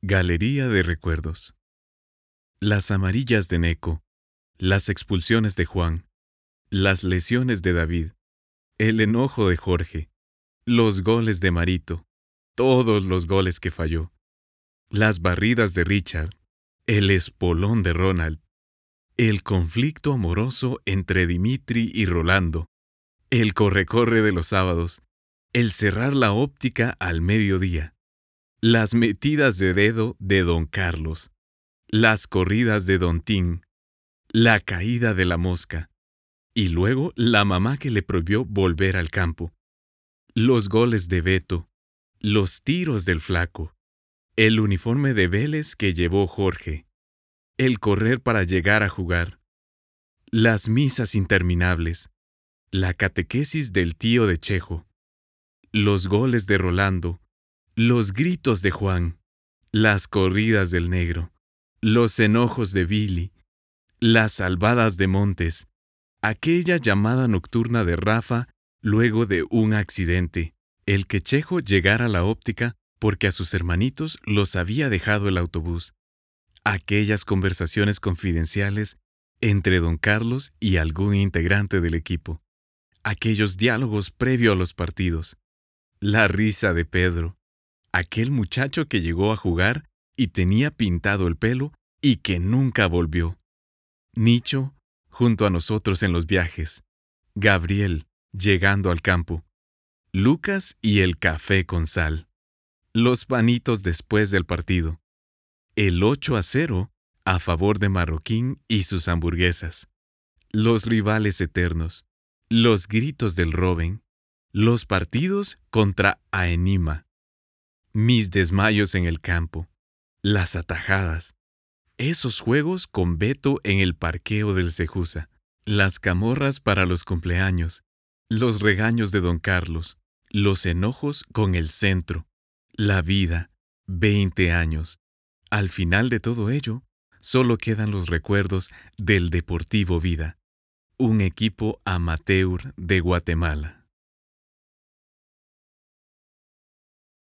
Galería de Recuerdos. Las amarillas de Neco, las expulsiones de Juan, las lesiones de David, el enojo de Jorge, los goles de Marito, todos los goles que falló, las barridas de Richard, el espolón de Ronald, el conflicto amoroso entre Dimitri y Rolando, el corre-corre de los sábados, el cerrar la óptica al mediodía, las metidas de dedo de don Carlos, las corridas de don Tim, la caída de la mosca, y luego la mamá que le prohibió volver al campo, los goles de Beto, los tiros del flaco, el uniforme de Vélez que llevó Jorge, el correr para llegar a jugar, las misas interminables, la catequesis del tío de Chejo, los goles de Rolando, los gritos de Juan, las corridas del negro, los enojos de Billy, las salvadas de Montes, aquella llamada nocturna de Rafa luego de un accidente, el que Chejo llegara a la óptica porque a sus hermanitos los había dejado el autobús, aquellas conversaciones confidenciales entre don Carlos y algún integrante del equipo, aquellos diálogos previo a los partidos, la risa de Pedro, aquel muchacho que llegó a jugar y tenía pintado el pelo y que nunca volvió. Nicho, junto a nosotros en los viajes. Gabriel, llegando al campo. Lucas y el café con sal. Los panitos después del partido. El 8 a 0 a favor de Marroquín y sus hamburguesas. Los rivales eternos. Los gritos del Robin. Los partidos contra Aenima mis desmayos en el campo, las atajadas, esos juegos con Beto en el parqueo del Cejusa, las camorras para los cumpleaños, los regaños de don Carlos, los enojos con el centro, la vida, veinte años. Al final de todo ello, solo quedan los recuerdos del Deportivo Vida, un equipo amateur de Guatemala.